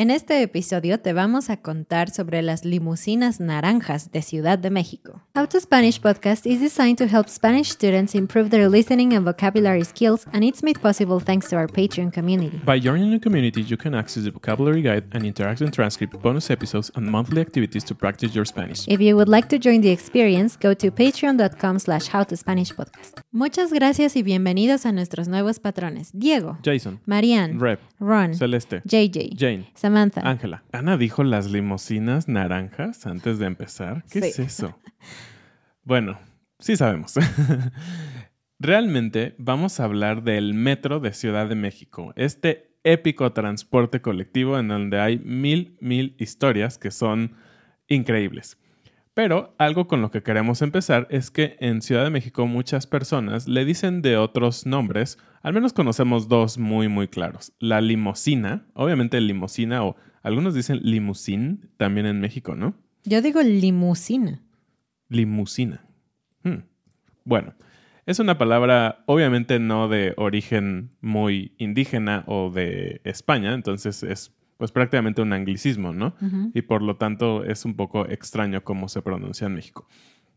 En este episodio te vamos a contar sobre las limusinas naranjas de Ciudad de México. How to Spanish podcast is designed to help Spanish students improve their listening and vocabulary skills, and it's made possible thanks to our Patreon community. By joining the community, you can access the vocabulary guide and interactive transcript, bonus episodes, and monthly activities to practice your Spanish. If you would like to join the experience, go to patreon.com slash howtospanishpodcast. Muchas gracias y bienvenidos a nuestros nuevos patrones. Diego, Jason, Marianne, Rep, Ron, Celeste, JJ, Jane, Samantha. Ángela. Ana dijo las limusinas naranjas antes de empezar. ¿Qué es eso? Bueno, sí sabemos. Realmente vamos a hablar del metro de Ciudad de México, este épico transporte colectivo en donde hay mil, mil historias que son increíbles. Pero algo con lo que queremos empezar es que en Ciudad de México muchas personas le dicen de otros nombres, al menos conocemos dos muy muy claros. La limosina, obviamente limosina o algunos dicen limusín también en México, ¿no? Yo digo limusina. Limusina. Hmm. Bueno, es una palabra obviamente no de origen muy indígena o de España, entonces es pues prácticamente un anglicismo, ¿no? Y por lo tanto es un poco extraño cómo se pronuncia en México.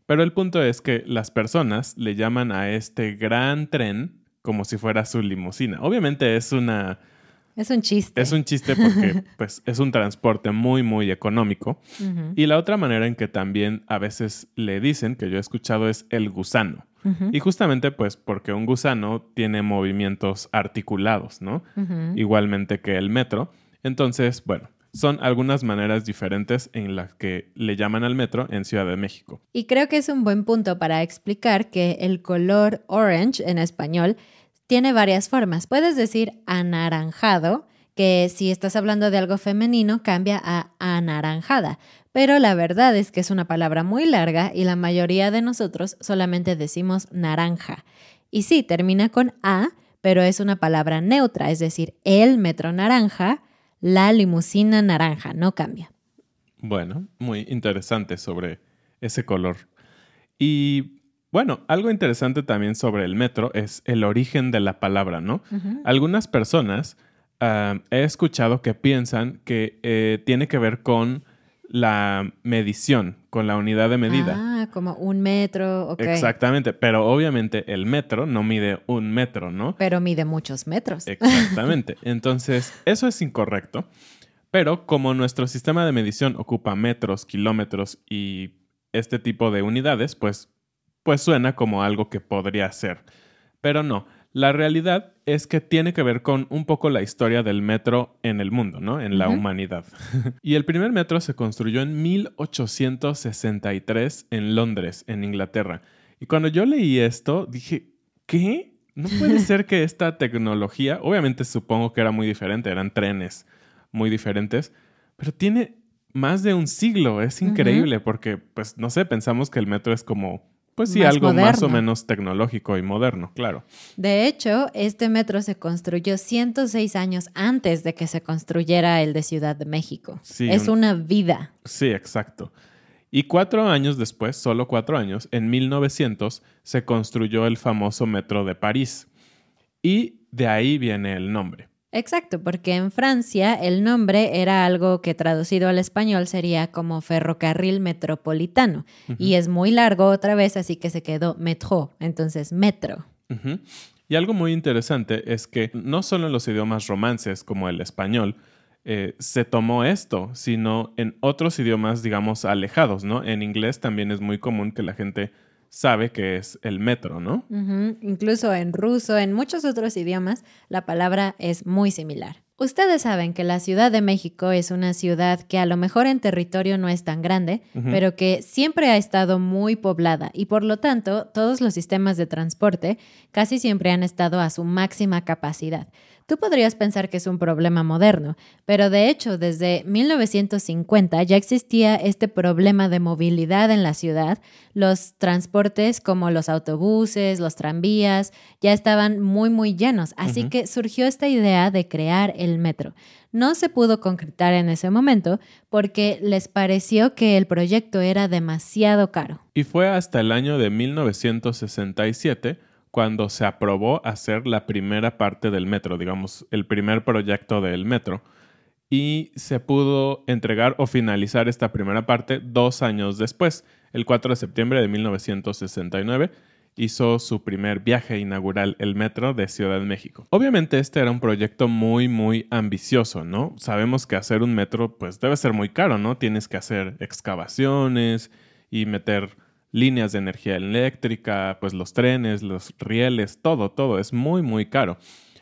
Pero el punto es que las personas le llaman a este gran tren como si fuera su limusina. Obviamente es una Es un chiste. es un chiste porque pues, es un transporte muy, muy económico. Y la otra manera en que también a veces le dicen, que yo he escuchado, es el gusano. Y justamente pues porque un gusano tiene movimientos articulados, ¿no? Igualmente que el metro. Entonces, bueno, son algunas maneras diferentes en las que le llaman al metro en Ciudad de México. Y creo que es un buen punto para explicar que el color orange en español tiene varias formas. Puedes decir anaranjado, que si estás hablando de algo femenino cambia a anaranjada. Pero la verdad es que es una palabra muy larga y la mayoría de nosotros solamente decimos naranja. Y sí, termina con A, pero es una palabra neutra, es decir, el metro naranja, la limusina naranja, no cambia. Bueno, muy interesante sobre ese color. Y bueno, algo interesante también sobre el metro es el origen de la palabra, ¿no? Algunas personas ah, he escuchado que piensan que eh, tiene que ver con la medición, con la unidad de medida. Ah, como un metro, ok. Exactamente, pero obviamente el metro no mide un metro, ¿no? Pero mide muchos metros. Exactamente. Entonces, eso es incorrecto. Pero como nuestro sistema de medición ocupa metros, kilómetros y este tipo de unidades, pues, pues suena como algo que podría ser. Pero no, la realidad es que tiene que ver con un poco la historia del metro en el mundo, ¿no? En la humanidad. y el primer metro se construyó en 1863 en Londres, en Inglaterra. Y cuando yo leí esto, dije, ¿qué? No puede ser que esta tecnología, obviamente supongo que era muy diferente, eran trenes muy diferentes, pero tiene más de un siglo, es increíble porque, pues, no sé, pensamos que el metro es como pues sí, algo más o menos tecnológico y moderno, claro. De hecho, este metro se construyó 106 años antes de que se construyera el de Ciudad de México. Sí, es una vida. Sí, exacto. Y cuatro años después, solo cuatro años, en 1900, se construyó el famoso metro de París. Y de ahí viene el nombre. Exacto, porque en Francia el nombre era algo que traducido al español sería como ferrocarril metropolitano. Y es muy largo otra vez, así que se quedó metro, entonces metro. Y algo muy interesante es que no solo en los idiomas romances como el español, eh, se tomó esto, sino en otros idiomas, digamos, alejados, ¿no? En inglés también es muy común que la gente sabe que es el metro, ¿no? Incluso en ruso, en muchos otros idiomas, la palabra es muy similar. Ustedes saben que la Ciudad de México es una ciudad que a lo mejor en territorio no es tan grande, pero que siempre ha estado muy poblada y por lo tanto todos los sistemas de transporte casi siempre han estado a su máxima capacidad. Tú podrías pensar que es un problema moderno, pero de hecho desde 1950 ya existía este problema de movilidad en la ciudad. Los transportes como los autobuses, los tranvías, ya estaban muy muy llenos, así que surgió esta idea de crear el metro. No se pudo concretar en ese momento porque les pareció que el proyecto era demasiado caro. Y fue hasta el año de 1967 cuando se aprobó hacer la primera parte del metro, digamos, el primer proyecto del metro. Y se pudo entregar o finalizar esta primera parte dos años después, el 4 de septiembre de 1969 hizo su primer viaje inaugural, el metro de Ciudad de México. Obviamente este era un proyecto muy, muy ambicioso, ¿no? Sabemos que hacer un metro pues debe ser muy caro, ¿no? Tienes que hacer excavaciones y meter líneas de energía eléctrica, pues los trenes, los rieles, todo, todo, es muy, muy caro.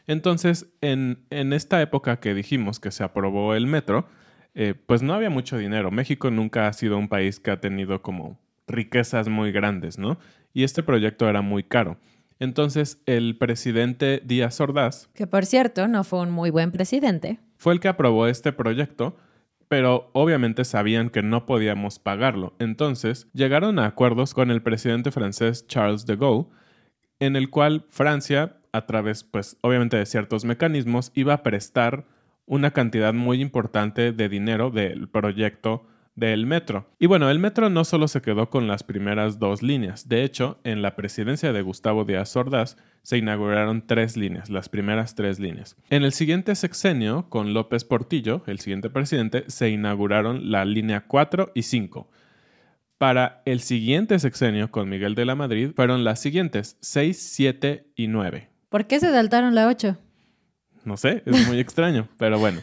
Entonces, en, esta época que dijimos que se aprobó el metro, eh, pues no había mucho dinero. México nunca ha sido un país que ha tenido como riquezas muy grandes, ¿no? Y este proyecto era muy caro. Entonces, el presidente Díaz Ordaz, que por cierto no fue un muy buen presidente, fue el que aprobó este proyecto pero obviamente sabían que no podíamos pagarlo. Entonces llegaron a acuerdos con el presidente francés Charles de Gaulle, en el cual Francia, a través, pues obviamente de ciertos mecanismos, iba a prestar una cantidad muy importante de dinero del proyecto del metro. Y bueno, el metro no solo se quedó con las primeras dos líneas, de hecho, en la presidencia de Gustavo Díaz Ordaz se inauguraron tres líneas, las primeras tres líneas. En el siguiente sexenio, con López Portillo, el siguiente presidente, se inauguraron la línea 4 y 5. Para el siguiente sexenio, con Miguel de la Madrid, fueron las siguientes 6, 7 y 9. ¿Por qué se saltaron la 8? No sé, es muy extraño, pero bueno.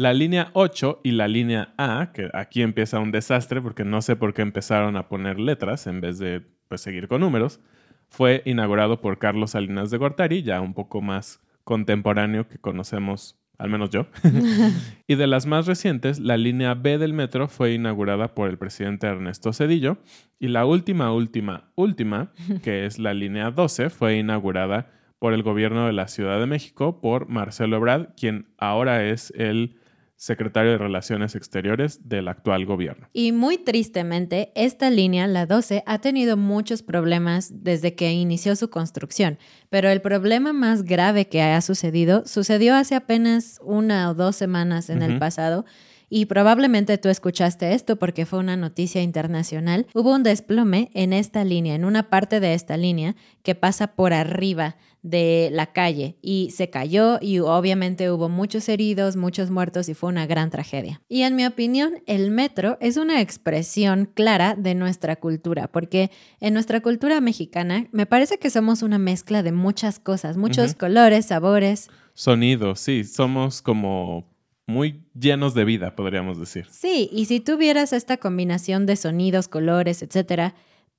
La línea 8 y la línea A, que aquí empieza un desastre porque no sé por qué empezaron a poner letras en vez de pues, seguir con números, fue inaugurado por Carlos Salinas de Gortari, ya un poco más contemporáneo que conocemos, al menos yo. y de las más recientes, la línea B del metro fue inaugurada por el presidente Ernesto Cedillo y la última, última, última, que es la línea 12, fue inaugurada por el gobierno de la Ciudad de México por Marcelo Ebrard, quien ahora es el secretario de Relaciones Exteriores del actual gobierno. Y muy tristemente, esta línea, la 12, ha tenido muchos problemas desde que inició su construcción, pero el problema más grave que ha sucedido sucedió hace apenas una o dos semanas en el pasado. Y probablemente tú escuchaste esto porque fue una noticia internacional. Hubo un desplome en esta línea, en una parte de esta línea que pasa por arriba de la calle y se cayó y obviamente hubo muchos heridos, muchos muertos y fue una gran tragedia. Y en mi opinión, el metro es una expresión clara de nuestra cultura, porque en nuestra cultura mexicana me parece que somos una mezcla de muchas cosas, muchos colores, sabores. Sonidos, sí, somos como muy llenos de vida, podríamos decir. Sí, y si tuvieras esta combinación de sonidos, colores, etcétera,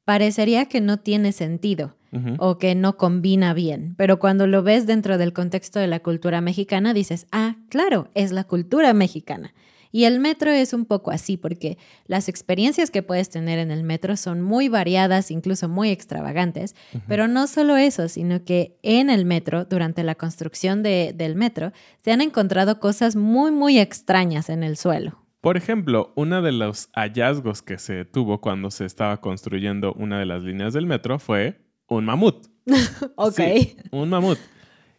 parecería que no tiene sentido o que no combina bien. Pero cuando lo ves dentro del contexto de la cultura mexicana, dices, ah, claro, es la cultura mexicana. Y el metro es un poco así, porque las experiencias que puedes tener en el metro son muy variadas, incluso muy extravagantes, pero no solo eso, sino que en el metro, durante la construcción del metro, se han encontrado cosas muy, muy extrañas en el suelo. Por ejemplo, uno de los hallazgos que se tuvo cuando se estaba construyendo una de las líneas del metro fue un mamut. ok. un mamut.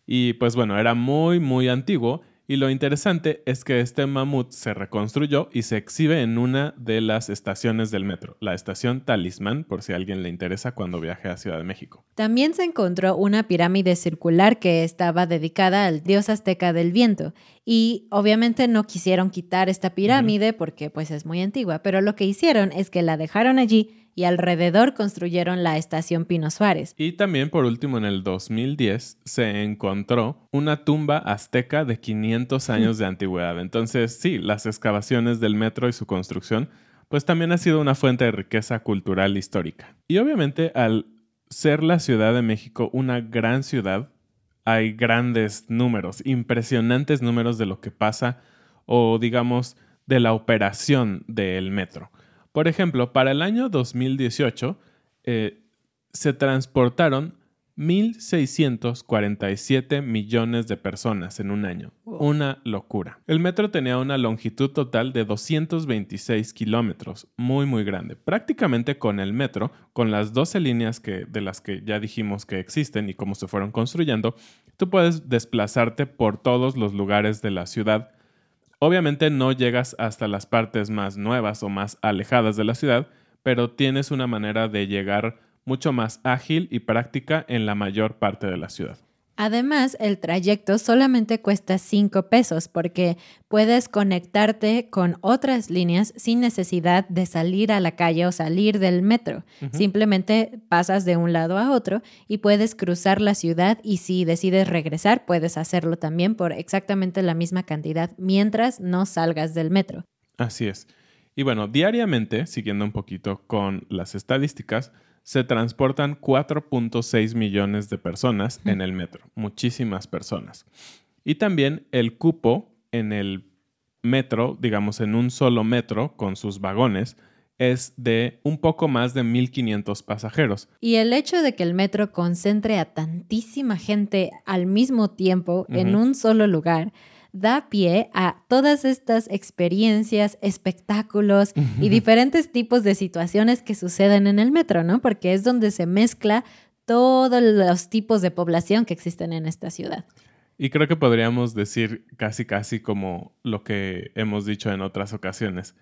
Y pues bueno, era muy, muy antiguo y lo interesante es que este mamut se reconstruyó y se exhibe en una de las estaciones del metro, la estación Talismán, por si a alguien le interesa cuando viaje a Ciudad de México. También se encontró una pirámide circular que estaba dedicada al dios azteca del viento y obviamente no quisieron quitar esta pirámide porque pues es muy antigua, pero lo que hicieron es que la dejaron allí y alrededor construyeron la estación Pino Suárez. Y también por último en el 2010 se encontró una tumba azteca de 500 años de antigüedad. Entonces sí, las excavaciones del metro y su construcción pues también ha sido una fuente de riqueza cultural histórica. Y obviamente al ser la Ciudad de México una gran ciudad, hay grandes números, impresionantes números de lo que pasa o digamos de la operación del metro. Por ejemplo, para el año 2018 eh, se transportaron 1.647 millones de personas en un año. Una locura. El metro tenía una longitud total de 226 kilómetros, muy muy grande. Prácticamente con el metro, con las 12 líneas que, de las que ya dijimos que existen y cómo se fueron construyendo, tú puedes desplazarte por todos los lugares de la ciudad Obviamente no llegas hasta las partes más nuevas o más alejadas de la ciudad, pero tienes una manera de llegar mucho más ágil y práctica en la mayor parte de la ciudad. Además, el trayecto solamente cuesta 5 pesos porque puedes conectarte con otras líneas sin necesidad de salir a la calle o salir del metro. Simplemente pasas de un lado a otro y puedes cruzar la ciudad y si decides regresar puedes hacerlo también por exactamente la misma cantidad mientras no salgas del metro. Así es. Y bueno, diariamente, siguiendo un poquito con las estadísticas, se transportan 4.6 millones de personas en el metro, muchísimas personas. Y también el cupo en el metro, digamos en un solo metro con sus vagones, es de un poco más de 1.500 pasajeros. Y el hecho de que el metro concentre a tantísima gente al mismo tiempo en un solo lugar da pie a todas estas experiencias, espectáculos y diferentes tipos de situaciones que suceden en el metro, ¿no? Porque es donde se mezcla todos los tipos de población que existen en esta ciudad. Y creo que podríamos decir casi casi como lo que hemos dicho en otras ocasiones.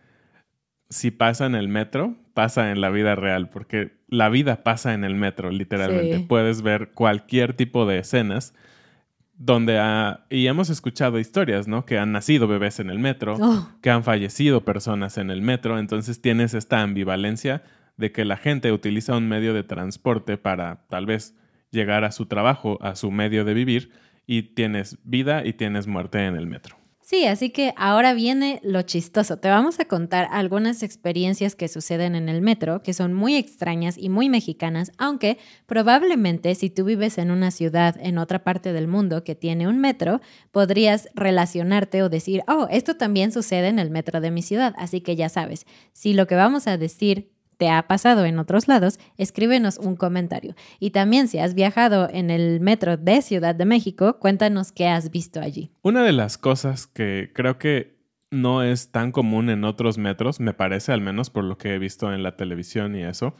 Si pasa en el metro, pasa en la vida real, porque la vida pasa en el metro, literalmente. Puedes ver cualquier tipo de escenas donde ha, y hemos escuchado historias, ¿no? Que han nacido bebés en el metro, oh. que han fallecido personas en el metro, entonces tienes esta ambivalencia de que la gente utiliza un medio de transporte para tal vez llegar a su trabajo, a su medio de vivir, y tienes vida y tienes muerte en el metro. Sí, así que ahora viene lo chistoso. Te vamos a contar algunas experiencias que suceden en el metro, que son muy extrañas y muy mexicanas, aunque probablemente si tú vives en una ciudad en otra parte del mundo que tiene un metro, podrías relacionarte o decir, oh, esto también sucede en el metro de mi ciudad. Así que ya sabes, si lo que vamos a decir te ha pasado en otros lados, escríbenos un comentario. Y también si has viajado en el metro de Ciudad de México, cuéntanos qué has visto allí. Una de las cosas que creo que no es tan común en otros metros, me parece al menos por lo que he visto en la televisión y eso,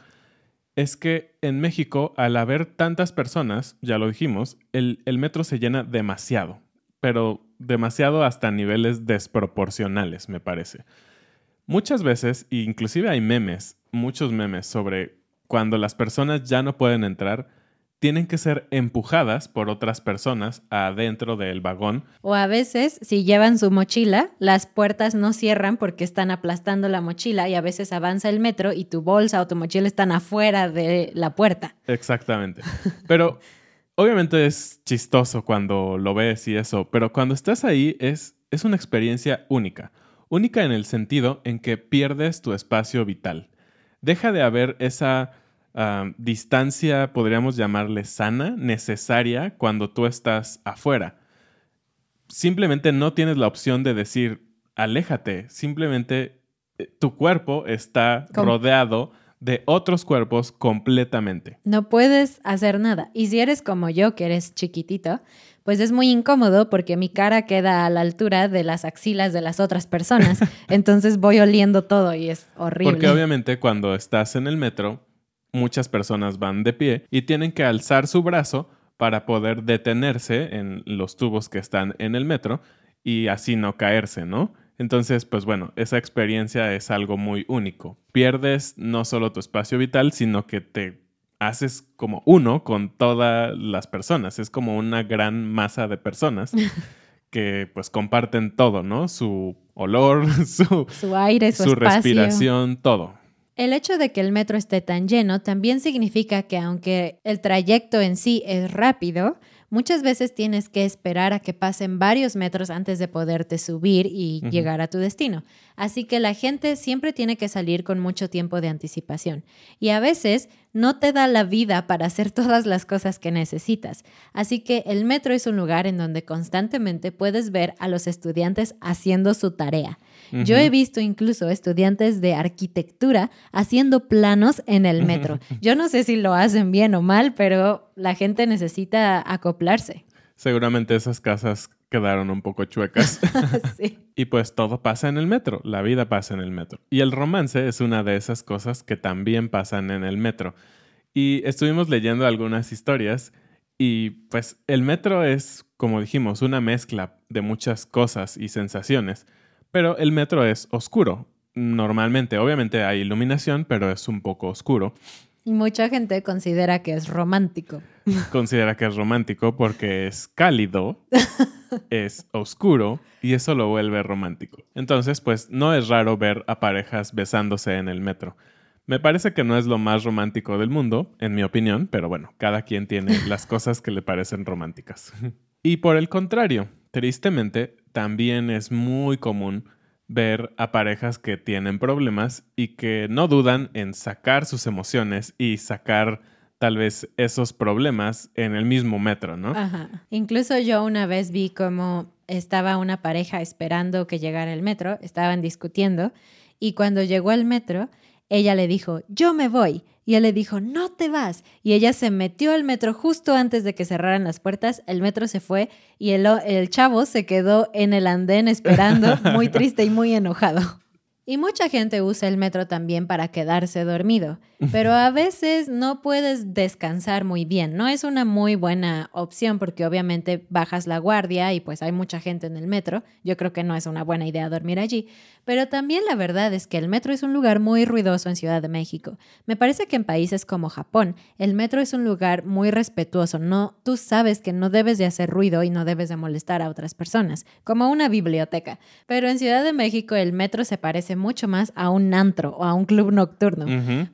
es que en México, al haber tantas personas, ya lo dijimos, el, el metro se llena demasiado, pero demasiado hasta niveles desproporcionales, me parece. Muchas veces, inclusive hay memes, muchos memes sobre cuando las personas ya no pueden entrar, tienen que ser empujadas por otras personas adentro del vagón. O a veces, si llevan su mochila, las puertas no cierran porque están aplastando la mochila y a veces avanza el metro y tu bolsa o tu mochila están afuera de la puerta. Exactamente. Pero obviamente es chistoso cuando lo ves y eso, pero cuando estás ahí es es una experiencia única. Única en el sentido en que pierdes tu espacio vital. Deja de haber esa distancia, podríamos llamarle sana, necesaria cuando tú estás afuera. Simplemente no tienes la opción de decir, aléjate. Simplemente eh, tu cuerpo está rodeado de otros cuerpos completamente. No puedes hacer nada. Y si eres como yo, que eres chiquitito, pues es muy incómodo porque mi cara queda a la altura de las axilas de las otras personas. Entonces voy oliendo todo y es horrible. Porque obviamente cuando estás en el metro, muchas personas van de pie y tienen que alzar su brazo para poder detenerse en los tubos que están en el metro y así no caerse, ¿no? Entonces, pues bueno, esa experiencia es algo muy único. Pierdes no solo tu espacio vital, sino que te haces como uno con todas las personas. Es como una gran masa de personas que pues comparten todo, ¿no? Su olor, su, su aire, su, su respiración, todo. El hecho de que el metro esté tan lleno también significa que aunque el trayecto en sí es rápido, Muchas veces tienes que esperar a que pasen varios metros antes de poderte subir y llegar a tu destino. Así que la gente siempre tiene que salir con mucho tiempo de anticipación. Y a veces no te da la vida para hacer todas las cosas que necesitas. Así que el metro es un lugar en donde constantemente puedes ver a los estudiantes haciendo su tarea. Yo he visto incluso estudiantes de arquitectura haciendo planos en el metro. Yo no sé si lo hacen bien o mal, pero la gente necesita acoplarse. Seguramente esas casas quedaron un poco chuecas. sí. Y pues todo pasa en el metro, la vida pasa en el metro. Y el romance es una de esas cosas que también pasan en el metro. Y estuvimos leyendo algunas historias y pues el metro es, como dijimos, una mezcla de muchas cosas y sensaciones. Pero el metro es oscuro. Normalmente, obviamente hay iluminación, pero es un poco oscuro. Mucha gente considera que es romántico. Considera que es romántico porque es cálido, es oscuro y eso lo vuelve romántico. Entonces, pues no es raro ver a parejas besándose en el metro. Me parece que no es lo más romántico del mundo, en mi opinión, pero bueno, cada quien tiene las cosas que le parecen románticas. Y por el contrario, tristemente, también es muy común ver a parejas que tienen problemas y que no dudan en sacar sus emociones y sacar tal vez esos problemas en el mismo metro, ¿no? Ajá. Incluso yo una vez vi cómo estaba una pareja esperando que llegara el metro, estaban discutiendo y cuando llegó el metro, ella le dijo, yo me voy. Y él le dijo, no te vas. Y ella se metió al metro justo antes de que cerraran las puertas. El metro se fue y el, el chavo se quedó en el andén esperando, muy triste y muy enojado. Y mucha gente usa el metro también para quedarse dormido, pero a veces no puedes descansar muy bien. No es una muy buena opción porque obviamente bajas la guardia y pues hay mucha gente en el metro. Yo creo que no es una buena idea dormir allí. Pero también la verdad es que el metro es un lugar muy ruidoso en Ciudad de México. Me parece que en países como Japón, el metro es un lugar muy respetuoso. No, tú sabes que no debes de hacer ruido y no debes de molestar a otras personas, como una biblioteca. Pero en Ciudad de México el metro se parece mucho más a un antro o a un club nocturno,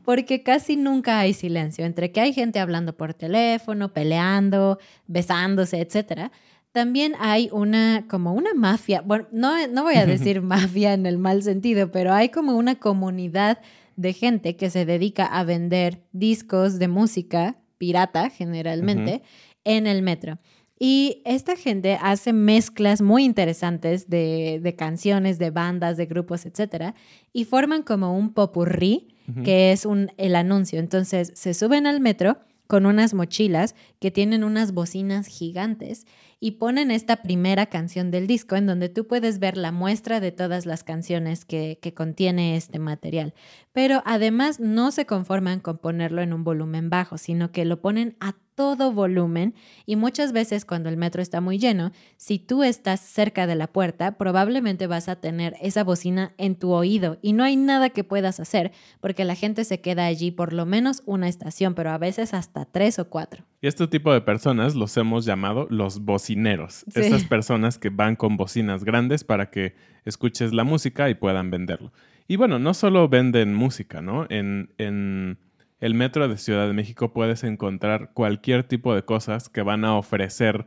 porque casi nunca hay silencio. Entre que hay gente hablando por teléfono, peleando, besándose, etcétera también hay una, como una mafia, bueno, no, no voy a decir mafia en el mal sentido, pero hay como una comunidad de gente que se dedica a vender discos de música pirata generalmente en el metro. Y esta gente hace mezclas muy interesantes de, de, canciones, de bandas, de grupos, etcétera, y forman como un popurrí, que es un, el anuncio. Entonces se suben al metro con unas mochilas que tienen unas bocinas gigantes y ponen esta primera canción del disco en donde tú puedes ver la muestra de todas las canciones que, que, contiene este material. Pero además no se conforman con ponerlo en un volumen bajo, sino que lo ponen a todo volumen y muchas veces cuando el metro está muy lleno, si tú estás cerca de la puerta, probablemente vas a tener esa bocina en tu oído y no hay nada que puedas hacer porque la gente se queda allí por lo menos una estación, pero a veces hasta tres o cuatro. Y este tipo de personas los hemos llamado los bocineros, esas personas que van con bocinas grandes para que escuches la música y puedan venderlo. Y bueno, no solo venden música, ¿no? En, en el metro de Ciudad de México puedes encontrar cualquier tipo de cosas que van a ofrecer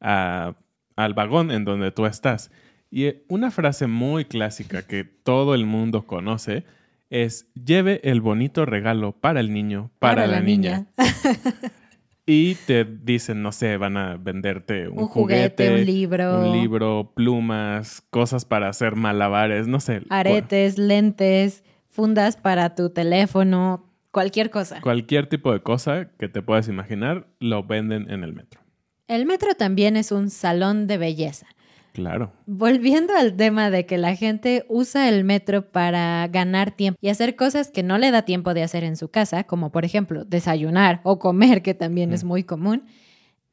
al vagón en donde tú estás. Y eh, una frase muy clásica que todo el mundo conoce es lleve el bonito regalo para el niño, para, la, niña. y te dicen, no sé, van a venderte un, Un juguete, un libro. un libro, plumas, cosas para hacer malabares, no sé. Aretes, lentes, fundas para tu teléfono, cualquier cosa. Cualquier tipo de cosa que te puedas imaginar, lo venden en el metro. El metro también es un salón de belleza. Claro. Volviendo al tema de que la gente usa el metro para ganar tiempo y hacer cosas que no le da tiempo de hacer en su casa, como por ejemplo desayunar o comer, que también es muy común,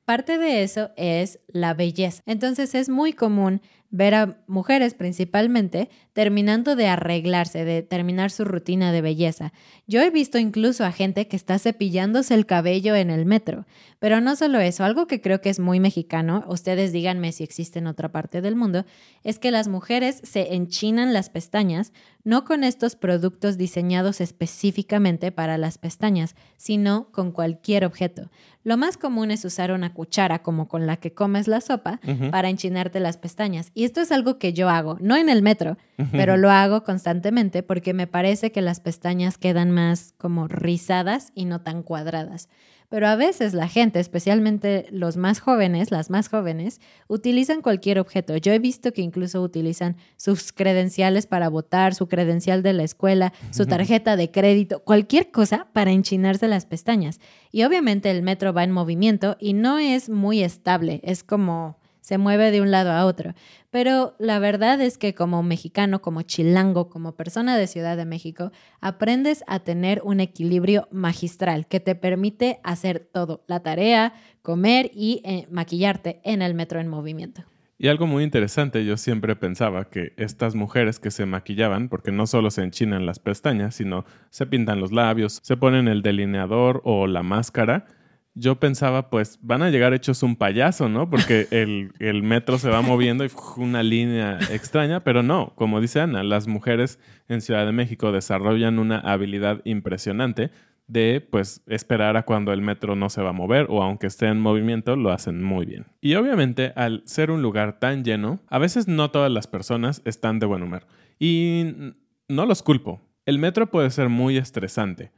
parte de eso es la belleza. Entonces es muy común ver a mujeres principalmente terminando de arreglarse, de terminar su rutina de belleza. Yo he visto incluso a gente que está cepillándose el cabello en el metro. Pero no solo eso, algo que creo que es muy mexicano, ustedes díganme si existe en otra parte del mundo, es que las mujeres se enchinan las pestañas no con estos productos diseñados específicamente para las pestañas, sino con cualquier objeto. Lo más común es usar una cuchara como con la que comes la sopa para enchinarte las pestañas. Y esto es algo que yo hago, no en el metro, pero lo hago constantemente porque me parece que las pestañas quedan más como rizadas y no tan cuadradas. Pero a veces la gente, especialmente los más jóvenes, las más jóvenes, utilizan cualquier objeto. Yo he visto que incluso utilizan sus credenciales para votar, su credencial de la escuela, su tarjeta de crédito, cualquier cosa para enchinarse las pestañas. Y obviamente el metro va en movimiento y no es muy estable, es como se mueve de un lado a otro. Pero la verdad es que como mexicano, como chilango, como persona de Ciudad de México, aprendes a tener un equilibrio magistral que te permite hacer todo, la tarea, comer y eh, maquillarte en el metro en movimiento. Y algo muy interesante, yo siempre pensaba que estas mujeres que se maquillaban, porque no solo se enchinan las pestañas, sino se pintan los labios, se ponen el delineador o la máscara, yo pensaba, pues van a llegar hechos un payaso, ¿no? Porque el, el metro se va moviendo y una línea extraña, pero no, como dice Ana, las mujeres en Ciudad de México desarrollan una habilidad impresionante de pues esperar a cuando el metro no se va a mover o aunque esté en movimiento lo hacen muy bien. Y obviamente al ser un lugar tan lleno, a veces no todas las personas están de buen humor. Y no los culpo. El metro puede ser muy estresante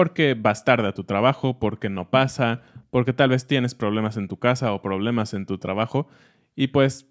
porque vas tarde a tu trabajo, porque no pasa, porque tal vez tienes problemas en tu casa o problemas en tu trabajo y pues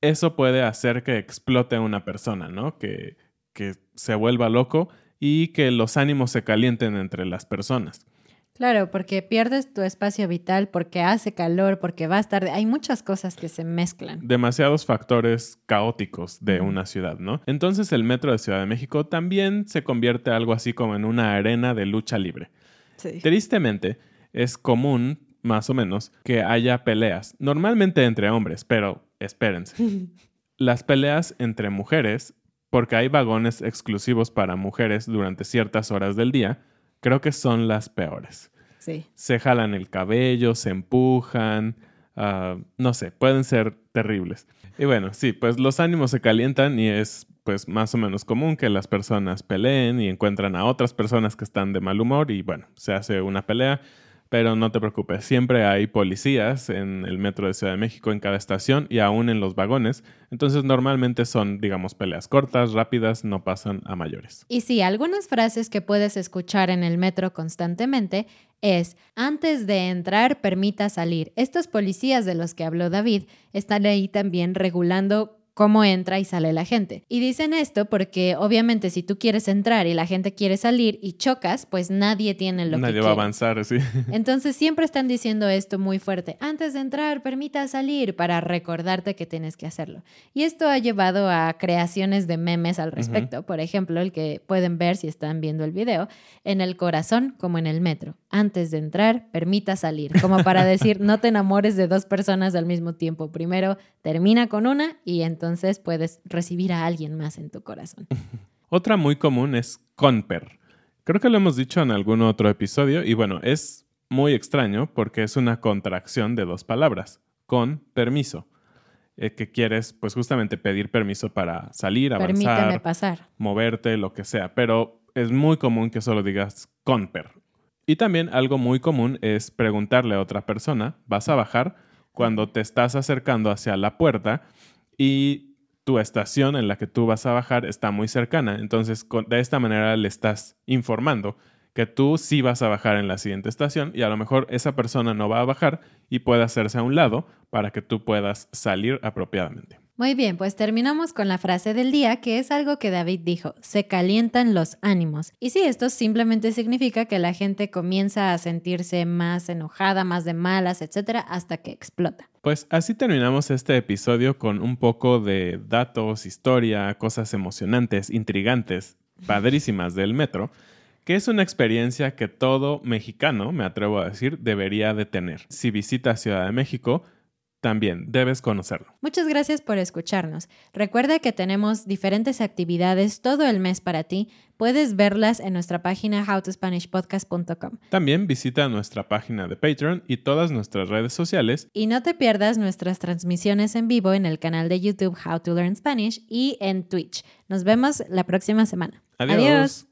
eso puede hacer que explote una persona, ¿no? Que, que se vuelva loco y que los ánimos se calienten entre las personas. Claro, porque pierdes tu espacio vital, porque hace calor, porque vas tarde. Hay muchas cosas que se mezclan. Demasiados factores caóticos de una ciudad, ¿no? Entonces el metro de Ciudad de México también se convierte algo así como en una arena de lucha libre. Sí. Tristemente, es común, más o menos, que haya peleas, normalmente entre hombres, pero espérense. Las peleas entre mujeres, porque hay vagones exclusivos para mujeres durante ciertas horas del día, creo que son las peores. Sí. Se jalan el cabello, se empujan, ah, no sé, pueden ser terribles. Y bueno, sí, pues los ánimos se calientan y es pues más o menos común que las personas peleen y encuentran a otras personas que están de mal humor y bueno, se hace una pelea. Pero no te preocupes, siempre hay policías en el metro de Ciudad de México en cada estación y aún en los vagones. Entonces normalmente son, digamos, peleas cortas, rápidas, no pasan a mayores. Y sí, algunas frases que puedes escuchar en el metro constantemente es, antes de entrar, permita salir. Estos policías de los que habló David están ahí también regulando cómo entra y sale la gente. Y dicen esto porque obviamente si tú quieres entrar y la gente quiere salir y chocas, pues nadie tiene lo Nadie que va a avanzar, sí. Entonces siempre están diciendo esto muy fuerte. Antes de entrar, permita salir para recordarte que tienes que hacerlo. Y esto ha llevado a creaciones de memes al respecto. Por ejemplo, el que pueden ver si están viendo el video, en el corazón como en el metro. Antes de entrar, permita salir. Como para decir, no te enamores de dos personas al mismo tiempo. Primero termina con una y entonces puedes recibir a alguien más en tu corazón. Otra muy común es conper. Creo que lo hemos dicho en algún otro episodio y bueno, es muy extraño porque es una contracción de dos palabras, con permiso, eh, que quieres pues justamente pedir permiso para salir, Permíteme avanzar, pasar. moverte, lo que sea, pero es muy común que solo digas conper. Y también algo muy común es preguntarle a otra persona, ¿vas a bajar? Cuando te estás acercando hacia la puerta y tu estación en la que tú vas a bajar está muy cercana. Entonces, de esta manera le estás informando que tú sí vas a bajar en la siguiente estación y a lo mejor esa persona no va a bajar y puede hacerse a un lado para que tú puedas salir apropiadamente. Muy bien, pues terminamos con la frase del día, que es algo que David dijo, se calientan los ánimos. Y sí, esto simplemente significa que la gente comienza a sentirse más enojada, más de malas, etcétera, hasta que explota. Pues así terminamos este episodio con un poco de datos, historia, cosas emocionantes, intrigantes, padrísimas del metro que es una experiencia que todo mexicano, me atrevo a decir, debería de tener. Si visita Ciudad de México, también debes conocerlo. Muchas gracias por escucharnos. Recuerda que tenemos diferentes actividades todo el mes para ti. Puedes verlas en nuestra página howtospanishpodcast.com. También visita nuestra página de Patreon y todas nuestras redes sociales. Y no te pierdas nuestras transmisiones en vivo en el canal de YouTube How to Learn Spanish y en Twitch. Nos vemos la próxima semana. Adiós.